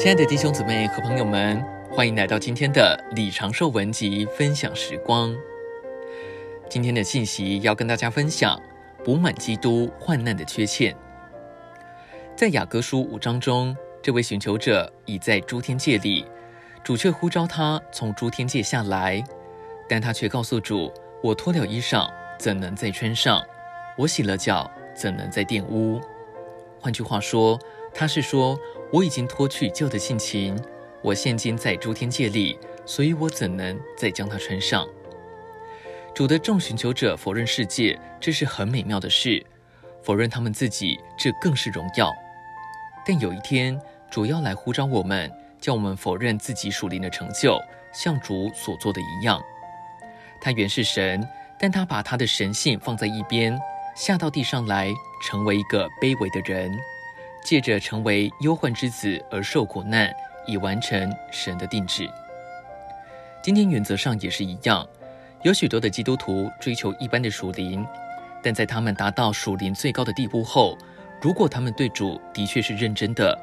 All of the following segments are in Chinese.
亲爱的弟兄姊妹和朋友们，欢迎来到今天的李长寿文集分享时光。今天的信息要跟大家分享补满基督患难的缺欠。在雅各书五章中，这位寻求者已在诸天界里，主却呼召他从诸天界下来，但他却告诉主：“我脱了衣裳，怎能再穿上？我洗了脚，怎能再玷污？”换句话说，他是说。我已经脱去旧的性情，我现今在诸天界里，所以我怎能再将它穿上？主的众寻求者否认世界，这是很美妙的事；否认他们自己，这更是荣耀。但有一天，主要来呼召我们，叫我们否认自己属灵的成就，像主所做的一样。他原是神，但他把他的神性放在一边，下到地上来，成为一个卑微的人。借着成为忧患之子而受苦难，以完成神的定旨。今天原则上也是一样，有许多的基督徒追求一般的属灵，但在他们达到属灵最高的地步后，如果他们对主的确是认真的，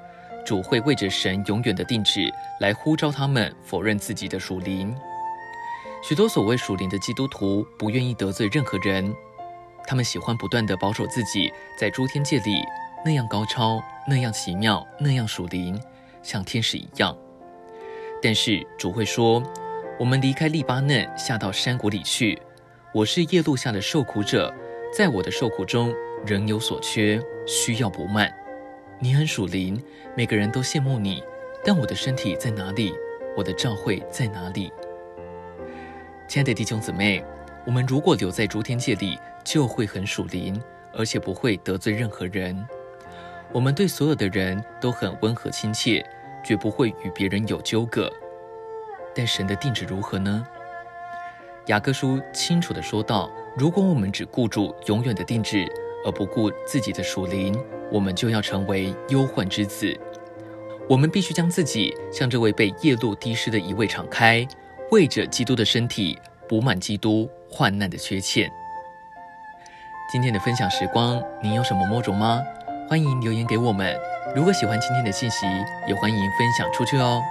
主会为着神永远的定旨来呼召他们否认自己的属灵。许多所谓属灵的基督徒不愿意得罪任何人，他们喜欢不断的保守自己在诸天界里。那样高超，那样奇妙，那样属灵，像天使一样。但是主会说：“我们离开利巴嫩，下到山谷里去。我是夜路下的受苦者，在我的受苦中仍有所缺，需要补满。你很属灵，每个人都羡慕你。但我的身体在哪里？我的教会在哪里？”亲爱的弟兄姊妹，我们如果留在诸天界里，就会很属灵，而且不会得罪任何人。我们对所有的人都很温和亲切，绝不会与别人有纠葛。但神的定旨如何呢？雅各书清楚地说道：如果我们只顾住永远的定旨，而不顾自己的属灵，我们就要成为忧患之子。我们必须将自己向这位被夜露滴湿的一位敞开，为着基督的身体补满基督患难的缺欠。今天的分享时光，您有什么摸着吗？欢迎留言给我们。如果喜欢今天的信息，也欢迎分享出去哦。